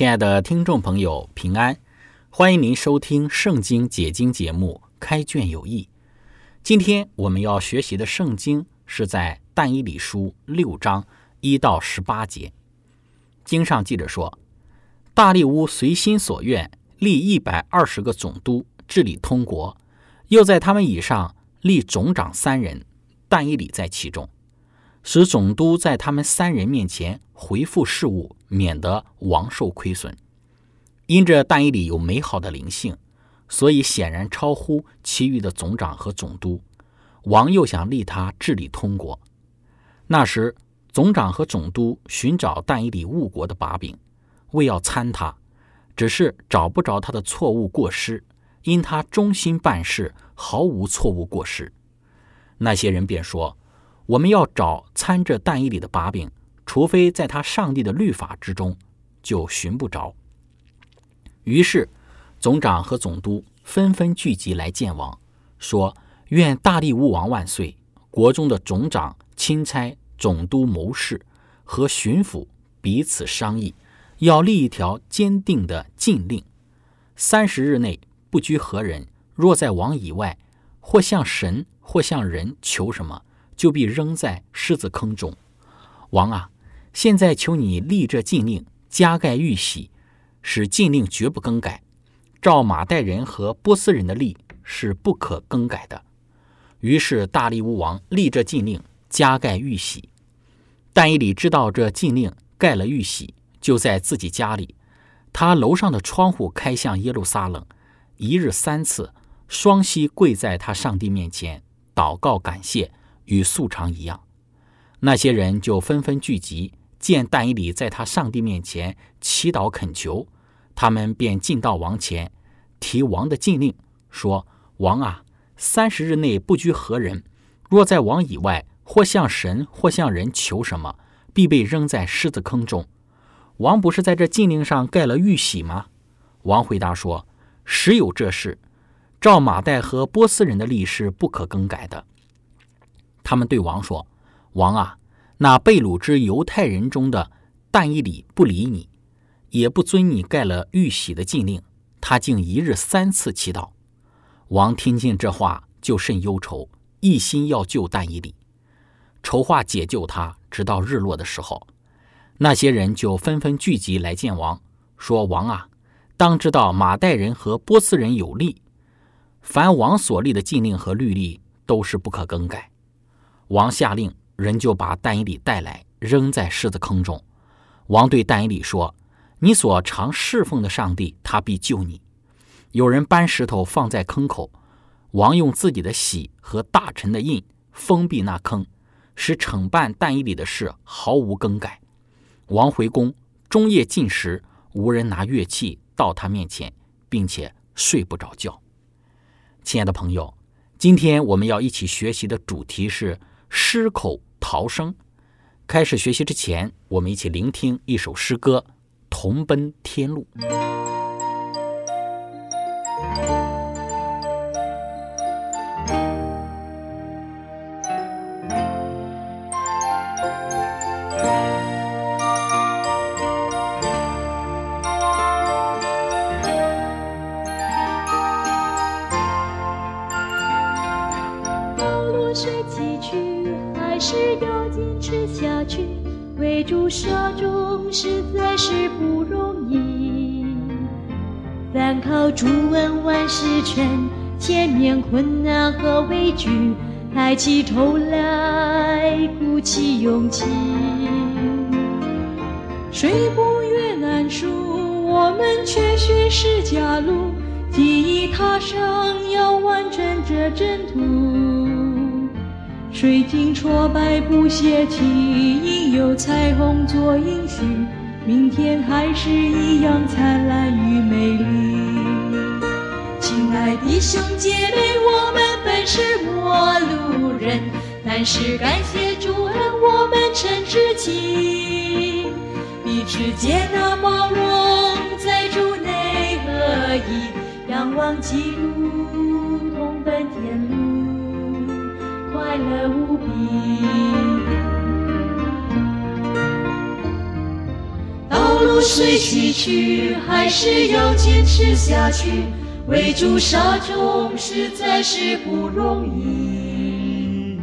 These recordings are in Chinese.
亲爱的听众朋友，平安！欢迎您收听《圣经解经》节目《开卷有益》。今天我们要学习的圣经是在但以理书六章一到十八节。经上记着说：“大利乌随心所愿立一百二十个总督治理通国，又在他们以上立总长三人，但以理在其中。”使总督在他们三人面前回复事务，免得王受亏损。因着但以里有美好的灵性，所以显然超乎其余的总长和总督。王又想立他治理通国。那时，总长和总督寻找但以里误国的把柄，为要参他，只是找不着他的错误过失，因他忠心办事，毫无错误过失。那些人便说。我们要找参着但以理的把柄，除非在他上帝的律法之中，就寻不着。于是，总长和总督纷纷聚集来见王，说：“愿大力乌王万岁！国中的总长、钦差、总督、谋士和巡抚彼此商议，要立一条坚定的禁令：三十日内不拘何人，若在王以外，或向神，或向人求什么。”就必扔在狮子坑中。王啊，现在求你立这禁令，加盖玉玺，使禁令绝不更改。照马代人和波斯人的例是不可更改的。于是大力乌王立这禁令，加盖玉玺。但以理知道这禁令盖了玉玺，就在自己家里，他楼上的窗户开向耶路撒冷，一日三次，双膝跪在他上帝面前祷告感谢。与素常一样，那些人就纷纷聚集，见但以理在他上帝面前祈祷恳求，他们便进到王前，提王的禁令，说：“王啊，三十日内不拘何人，若在王以外，或向神，或向人求什么，必被扔在狮子坑中。”王不是在这禁令上盖了玉玺吗？王回答说：“实有这事，照马代和波斯人的历史不可更改的。”他们对王说：“王啊，那被掳之犹太人中的但以理不理你，也不遵你盖了玉玺的禁令，他竟一日三次祈祷。”王听见这话，就甚忧愁，一心要救但以理，筹划解救他，直到日落的时候。那些人就纷纷聚集来见王，说：“王啊，当知道马代人和波斯人有利，凡王所立的禁令和律例，都是不可更改。”王下令，人就把但以理带来，扔在狮子坑中。王对但以理说：“你所常侍奉的上帝，他必救你。”有人搬石头放在坑口，王用自己的玺和大臣的印封闭那坑，使惩办但以理的事毫无更改。王回宫，终夜进食，无人拿乐器到他面前，并且睡不着觉。亲爱的朋友，今天我们要一起学习的主题是。狮口逃生。开始学习之前，我们一起聆听一首诗歌《同奔天路》。起头来鼓起勇气。谁不越难书？我们却学是假路，记忆踏上要完成这征途。水晶挫败不泄气，应有彩虹做应许。明天还是一样灿烂与美丽。亲爱的兄姐妹，我们本是陌路人，但是感谢主恩，我们成知己。彼此接纳包容，在主内合一，仰望基督，同奔天路，快乐无比。道路虽崎岖，还是要坚持下去。为主杀众实在是不容易。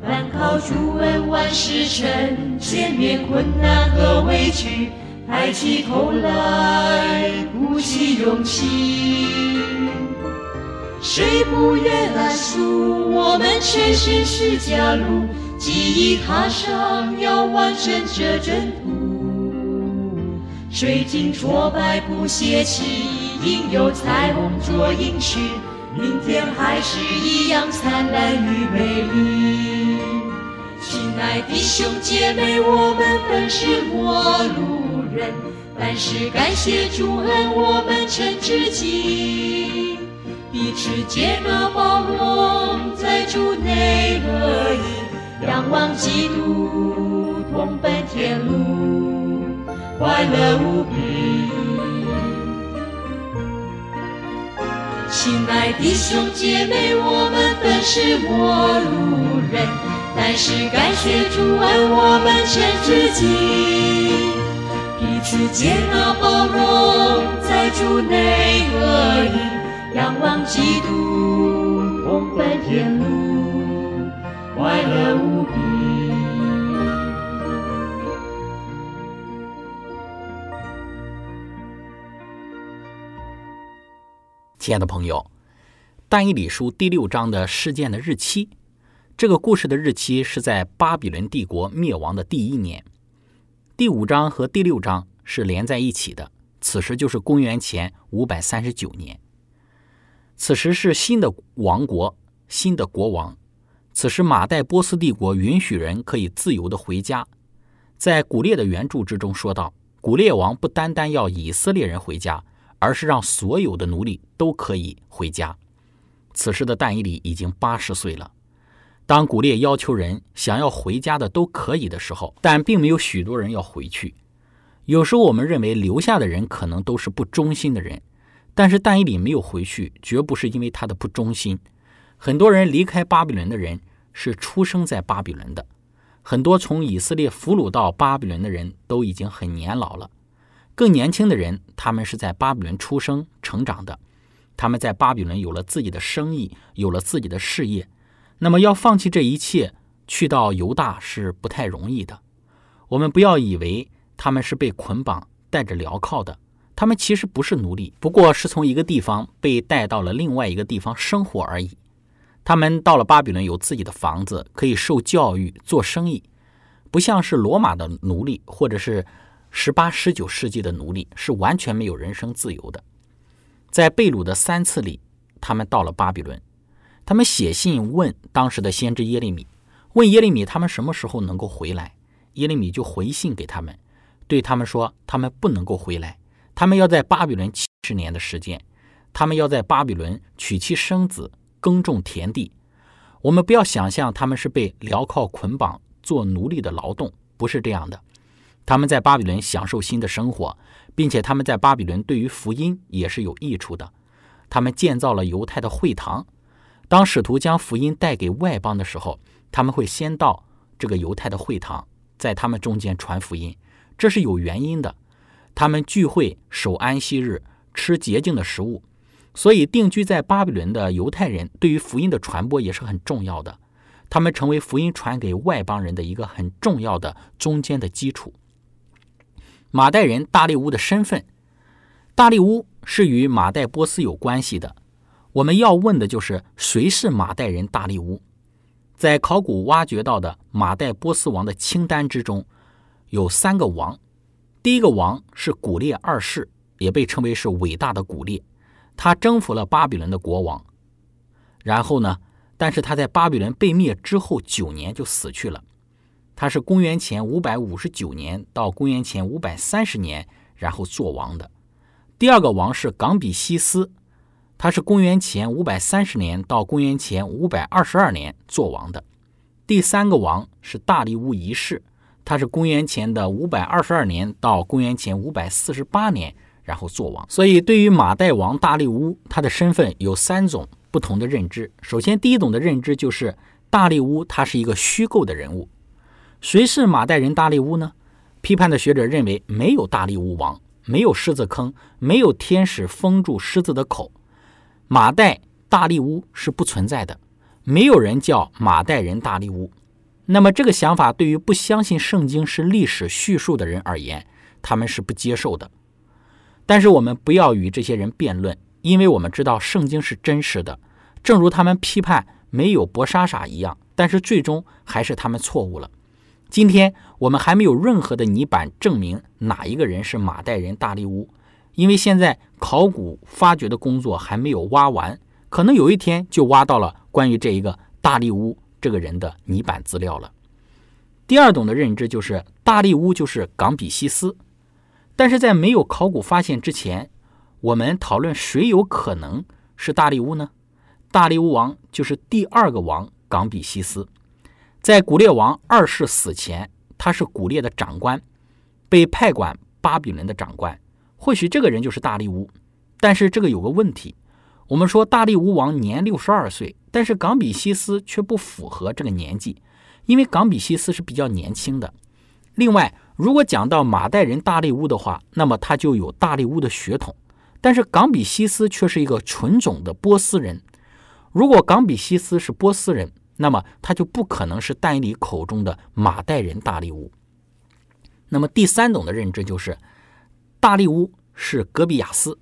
但靠主恩万事成，前面困难和委屈，抬起头来鼓起勇气。谁不愿来赎？我们全身是家路，记忆踏上要完成这征途。水晶挫败不泄气，应有彩虹做应许，明天还是一样灿烂与美丽。亲爱的兄姐妹，我们本是陌路人，但是感谢主恩，我们成知己。彼此接纳包容，在主内合一，仰望基督，同奔天路。快乐无比，亲爱的兄姐妹，我们本是陌路人，但是感谢主恩，我们成知己。彼此接纳包容，在主内合一，仰望基督，同奔天路，快乐无亲爱的朋友，《但以理书》第六章的事件的日期，这个故事的日期是在巴比伦帝国灭亡的第一年。第五章和第六章是连在一起的，此时就是公元前五百三十九年。此时是新的王国，新的国王。此时马代波斯帝国允许人可以自由的回家。在古列的原著之中说到，古列王不单单要以色列人回家。而是让所有的奴隶都可以回家。此时的但以里已经八十岁了。当古列要求人想要回家的都可以的时候，但并没有许多人要回去。有时候我们认为留下的人可能都是不忠心的人，但是但以里没有回去，绝不是因为他的不忠心。很多人离开巴比伦的人是出生在巴比伦的，很多从以色列俘虏到巴比伦的人都已经很年老了。更年轻的人，他们是在巴比伦出生、成长的，他们在巴比伦有了自己的生意，有了自己的事业。那么，要放弃这一切，去到犹大是不太容易的。我们不要以为他们是被捆绑、带着镣铐的，他们其实不是奴隶，不过是从一个地方被带到了另外一个地方生活而已。他们到了巴比伦，有自己的房子，可以受教育、做生意，不像是罗马的奴隶，或者是。十八、十九世纪的奴隶是完全没有人身自由的。在贝鲁的三次里，他们到了巴比伦，他们写信问当时的先知耶利米，问耶利米他们什么时候能够回来。耶利米就回信给他们，对他们说他们不能够回来，他们要在巴比伦七十年的时间，他们要在巴比伦娶妻生子，耕种田地。我们不要想象他们是被镣铐捆绑做奴隶的劳动，不是这样的。他们在巴比伦享受新的生活，并且他们在巴比伦对于福音也是有益处的。他们建造了犹太的会堂。当使徒将福音带给外邦的时候，他们会先到这个犹太的会堂，在他们中间传福音。这是有原因的。他们聚会守安息日，吃洁净的食物，所以定居在巴比伦的犹太人对于福音的传播也是很重要的。他们成为福音传给外邦人的一个很重要的中间的基础。马代人大利乌的身份，大利乌是与马代波斯有关系的。我们要问的就是谁是马代人大力乌？在考古挖掘到的马代波斯王的清单之中，有三个王。第一个王是古列二世，也被称为是伟大的古列，他征服了巴比伦的国王。然后呢，但是他在巴比伦被灭之后九年就死去了。他是公元前五百五十九年到公元前五百三十年，然后做王的。第二个王是冈比西斯。他是公元前五百三十年到公元前五百二十二年做王的，第三个王是大力乌一世，他是公元前的五百二十二年到公元前五百四十八年，然后做王。所以，对于马代王大力乌，他的身份有三种不同的认知。首先，第一种的认知就是大力乌他是一个虚构的人物。谁是马代人大力乌呢？批判的学者认为，没有大力乌王，没有狮子坑，没有天使封住狮子的口。马代大力乌是不存在的，没有人叫马代人大力乌。那么这个想法对于不相信圣经是历史叙述的人而言，他们是不接受的。但是我们不要与这些人辩论，因为我们知道圣经是真实的，正如他们批判没有博莎莎一样。但是最终还是他们错误了。今天我们还没有任何的泥板证明哪一个人是马代人大力乌。因为现在考古发掘的工作还没有挖完，可能有一天就挖到了关于这一个大力乌这个人的泥板资料了。第二种的认知就是大力乌就是冈比西斯，但是在没有考古发现之前，我们讨论谁有可能是大力乌呢？大力乌王就是第二个王冈比西斯，在古列王二世死前，他是古列的长官，被派管巴比伦的长官。或许这个人就是大力乌，但是这个有个问题。我们说大力乌王年六十二岁，但是冈比西斯却不符合这个年纪，因为冈比西斯是比较年轻的。另外，如果讲到马代人大力乌的话，那么他就有大力乌的血统，但是冈比西斯却是一个纯种的波斯人。如果冈比西斯是波斯人，那么他就不可能是但以理口中的马代人大力乌。那么第三种的认知就是。大力乌是戈比亚斯，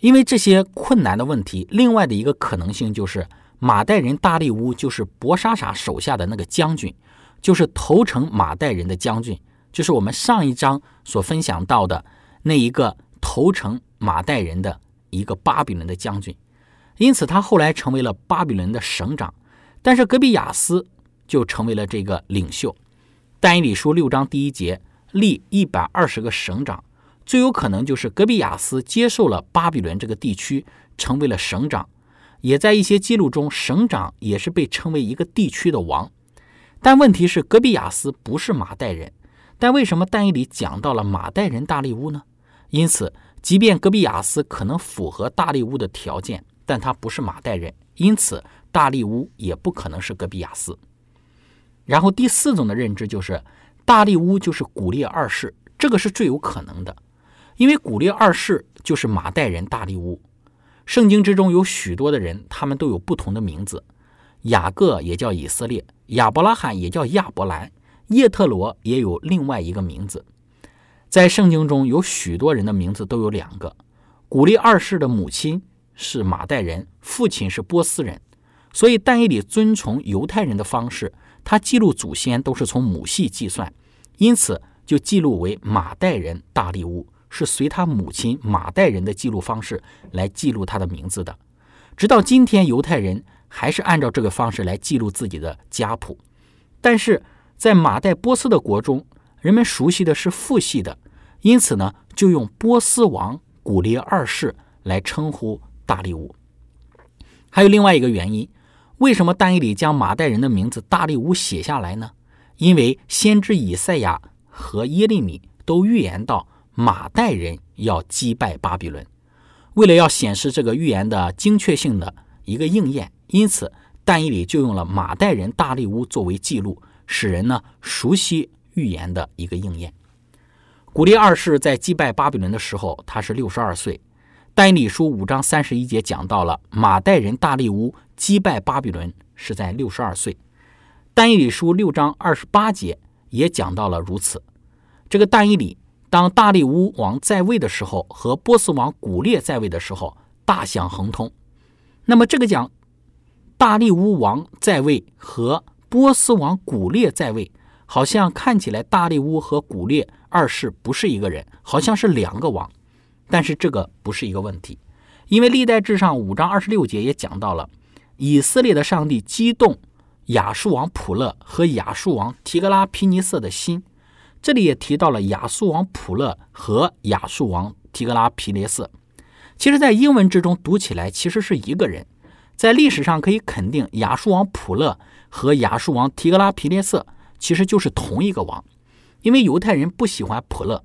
因为这些困难的问题，另外的一个可能性就是马代人大力乌就是博沙傻手下的那个将军，就是投诚马代人的将军，就是我们上一章所分享到的那一个投诚马代人的一个巴比伦的将军，因此他后来成为了巴比伦的省长，但是戈比亚斯就成为了这个领袖。但以理书六章第一节立一百二十个省长。最有可能就是格比亚斯接受了巴比伦这个地区，成为了省长，也在一些记录中，省长也是被称为一个地区的王。但问题是，格比亚斯不是马代人，但为什么但以里讲到了马代人大利乌呢？因此，即便格比亚斯可能符合大利乌的条件，但他不是马代人，因此大利乌也不可能是格比亚斯。然后第四种的认知就是，大利乌就是古列二世，这个是最有可能的。因为古列二世就是马代人大利乌，圣经之中有许多的人，他们都有不同的名字。雅各也叫以色列，亚伯拉罕也叫亚伯兰，叶特罗也有另外一个名字。在圣经中有许多人的名字都有两个。古列二世的母亲是马代人，父亲是波斯人，所以但以理遵从犹太人的方式，他记录祖先都是从母系计算，因此就记录为马代人大利乌。是随他母亲马代人的记录方式来记录他的名字的，直到今天，犹太人还是按照这个方式来记录自己的家谱。但是在马代波斯的国中，人们熟悉的是父系的，因此呢，就用波斯王古列二世来称呼大利乌。还有另外一个原因，为什么但以理将马代人的名字大力乌写下来呢？因为先知以赛亚和耶利米都预言到。马代人要击败巴比伦，为了要显示这个预言的精确性的一个应验，因此但以理就用了马代人大力乌作为记录，使人呢熟悉预言的一个应验。古列二世在击败巴比伦的时候，他是六十二岁。但以理书五章三十一节讲到了马代人大力乌击败巴比伦是在六十二岁。但以理书六章二十八节也讲到了如此。这个但以理。当大力乌王在位的时候和波斯王古列在位的时候大享亨通。那么这个讲大力乌王在位和波斯王古列在位，好像看起来大力乌和古列二世不是一个人，好像是两个王。但是这个不是一个问题，因为历代志上五章二十六节也讲到了以色列的上帝激动亚述王普勒和亚述王提格拉皮尼瑟的心。这里也提到了亚述王普勒和亚述王提格拉皮列瑟。其实，在英文之中读起来其实是一个人。在历史上可以肯定，亚述王普勒和亚述王提格拉皮列瑟其实就是同一个王。因为犹太人不喜欢普勒，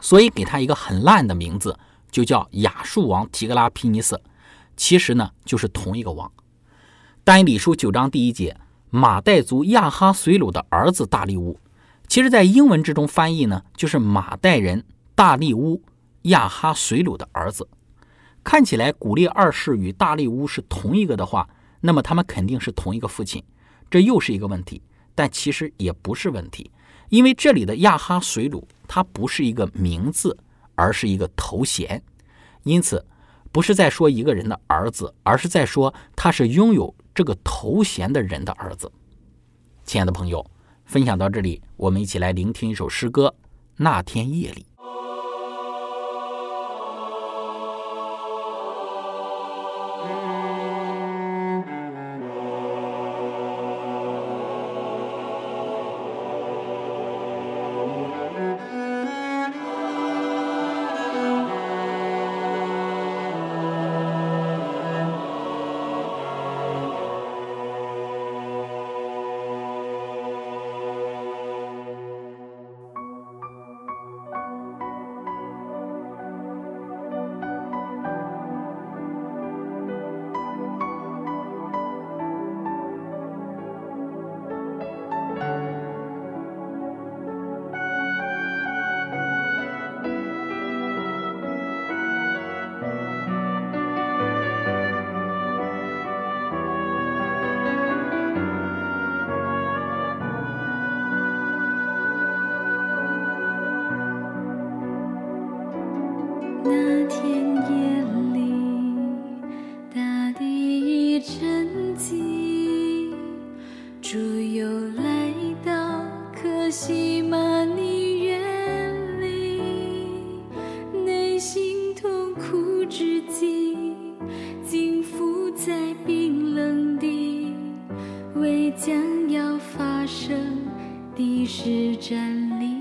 所以给他一个很烂的名字，就叫亚述王提格拉皮尼瑟。其实呢，就是同一个王。但以理书九章第一节，马代族亚哈随鲁的儿子大利乌。其实，在英文之中翻译呢，就是马代人大利乌亚哈随鲁的儿子。看起来古列二世与大利乌是同一个的话，那么他们肯定是同一个父亲，这又是一个问题。但其实也不是问题，因为这里的亚哈随鲁它不是一个名字，而是一个头衔，因此不是在说一个人的儿子，而是在说他是拥有这个头衔的人的儿子。亲爱的朋友。分享到这里，我们一起来聆听一首诗歌。那天夜里。你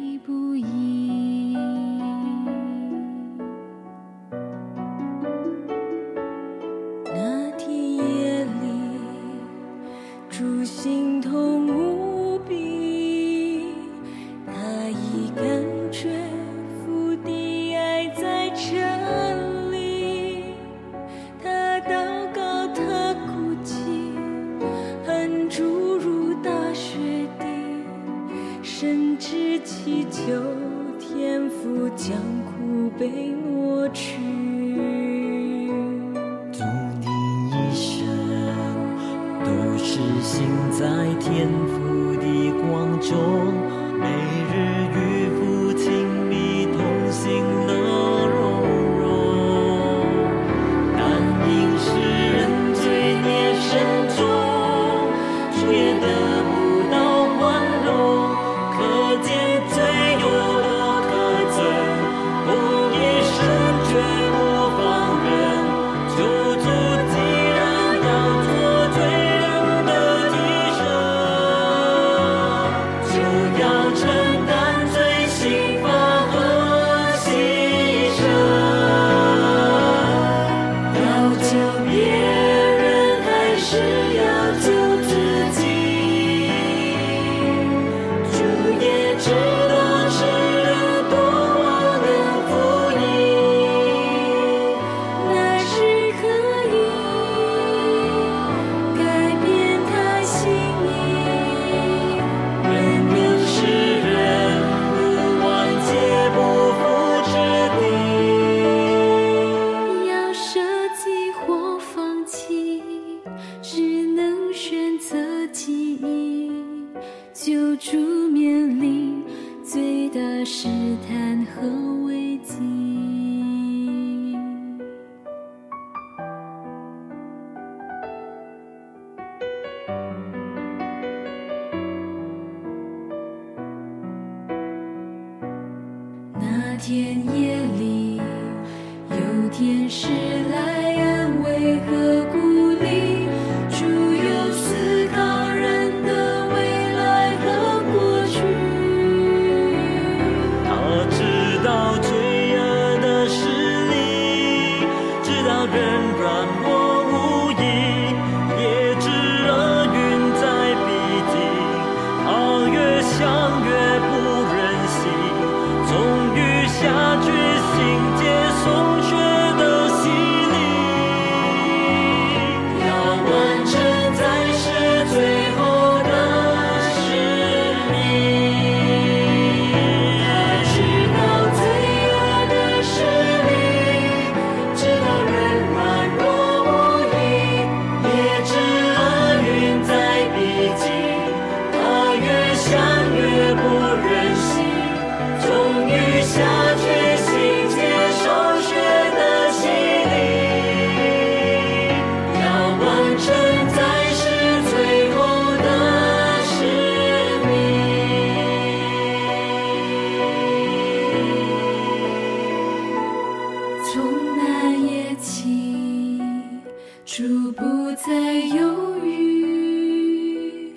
主不再犹豫，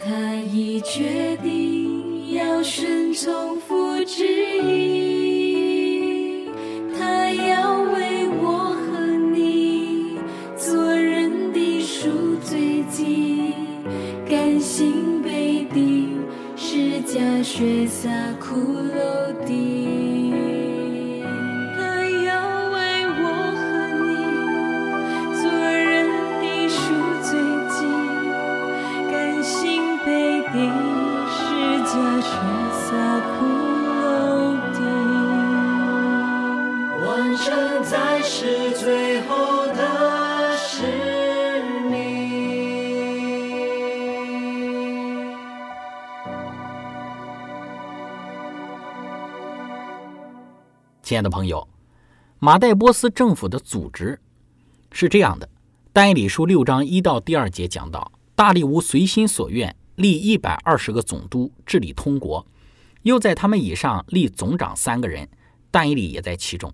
他已决定要顺从父旨意，亲爱的朋友，马代波斯政府的组织是这样的：但以理书六章一到第二节讲到，大利乌随心所愿立一百二十个总督治理通国，又在他们以上立总长三个人，但以理也在其中。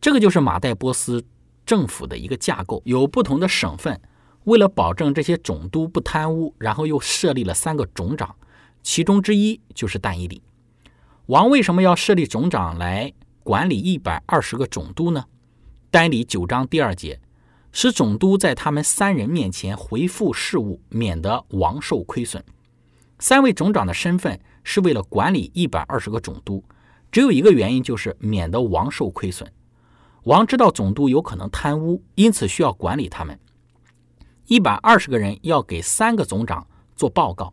这个就是马代波斯政府的一个架构，有不同的省份。为了保证这些总督不贪污，然后又设立了三个总长，其中之一就是但以理。王为什么要设立总长来？管理一百二十个总督呢？单理九章第二节，使总督在他们三人面前回复事务，免得王受亏损。三位总长的身份是为了管理一百二十个总督，只有一个原因，就是免得王受亏损。王知道总督有可能贪污，因此需要管理他们。一百二十个人要给三个总长做报告，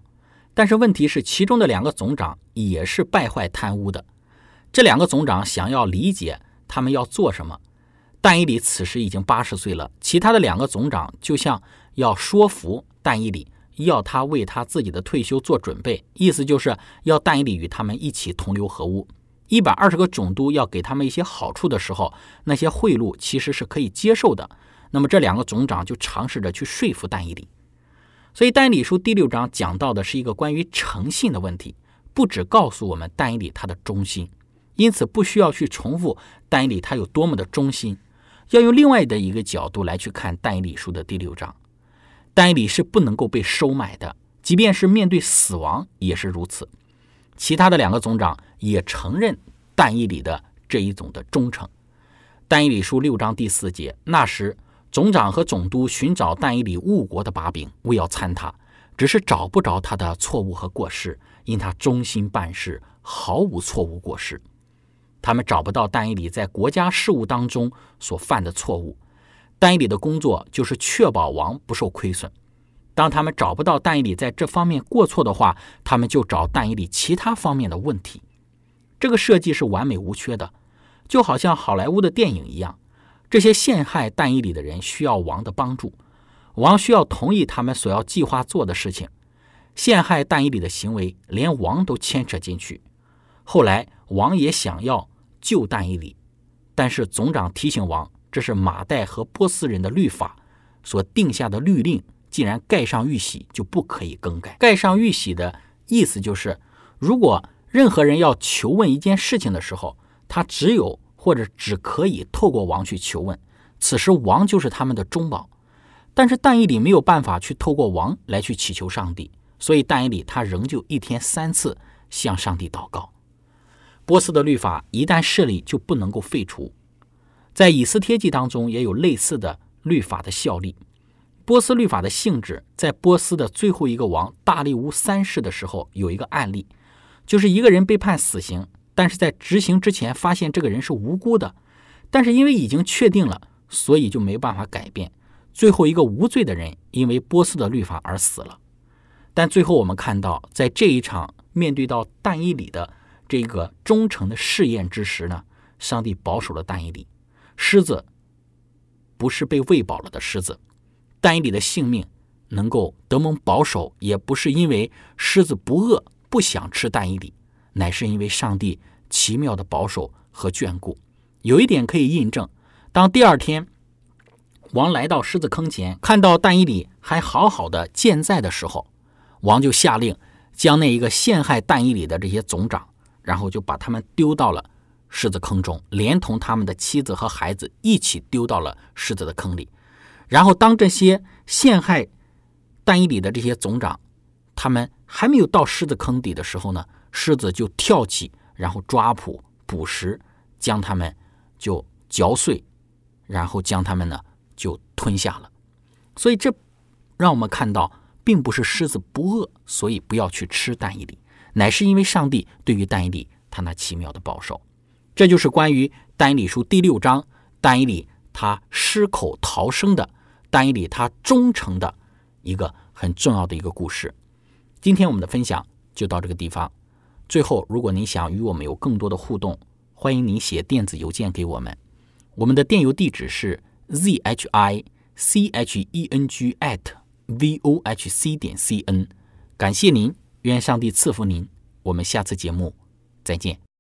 但是问题是，其中的两个总长也是败坏贪污的。这两个总长想要理解他们要做什么，但以理此时已经八十岁了。其他的两个总长就像要说服但以理，要他为他自己的退休做准备，意思就是要但以理与他们一起同流合污。一百二十个总督要给他们一些好处的时候，那些贿赂其实是可以接受的。那么这两个总长就尝试着去说服但以理。所以但以理书第六章讲到的是一个关于诚信的问题，不只告诉我们但以理他的忠心。因此，不需要去重复但以里他有多么的忠心，要用另外的一个角度来去看但以理书的第六章。但以理是不能够被收买的，即便是面对死亡也是如此。其他的两个总长也承认但以里的这一种的忠诚。但以里书六章第四节，那时总长和总督寻找但以里误国的把柄，为要参他，只是找不着他的错误和过失，因他忠心办事，毫无错误过失。他们找不到但以里在国家事务当中所犯的错误，但以里的工作就是确保王不受亏损。当他们找不到但以里在这方面过错的话，他们就找但以里其他方面的问题。这个设计是完美无缺的，就好像好莱坞的电影一样。这些陷害但以里的人需要王的帮助，王需要同意他们所要计划做的事情。陷害但以里的行为连王都牵扯进去。后来王也想要救但以理，但是总长提醒王，这是马代和波斯人的律法所定下的律令，既然盖上玉玺，就不可以更改。盖上玉玺的意思就是，如果任何人要求问一件事情的时候，他只有或者只可以透过王去求问，此时王就是他们的中保。但是但以理没有办法去透过王来去祈求上帝，所以但以理他仍旧一天三次向上帝祷告。波斯的律法一旦设立就不能够废除，在以斯帖记当中也有类似的律法的效力。波斯律法的性质，在波斯的最后一个王大力乌三世的时候有一个案例，就是一个人被判死刑，但是在执行之前发现这个人是无辜的，但是因为已经确定了，所以就没办法改变。最后一个无罪的人因为波斯的律法而死了，但最后我们看到，在这一场面对到但以理的这个忠诚的试验之时呢，上帝保守了但以理，狮子不是被喂饱了的狮子，但以理的性命能够得蒙保守，也不是因为狮子不饿不想吃但以理，乃是因为上帝奇妙的保守和眷顾。有一点可以印证，当第二天。王来到狮子坑前，看到但以理还好好的健在的时候，王就下令将那一个陷害但以理的这些总长，然后就把他们丢到了狮子坑中，连同他们的妻子和孩子一起丢到了狮子的坑里。然后，当这些陷害但以理的这些总长，他们还没有到狮子坑底的时候呢，狮子就跳起，然后抓捕捕食，将他们就嚼碎，然后将他们呢。就吞下了，所以这让我们看到，并不是狮子不饿，所以不要去吃但以理，乃是因为上帝对于丹以理他那奇妙的保守。这就是关于丹以理书第六章丹以理他失口逃生的丹以理他忠诚的一个很重要的一个故事。今天我们的分享就到这个地方。最后，如果您想与我们有更多的互动，欢迎您写电子邮件给我们，我们的电邮地址是。z h i c h e n g at v o h c 点 c n，感谢您，愿上帝赐福您，我们下次节目再见。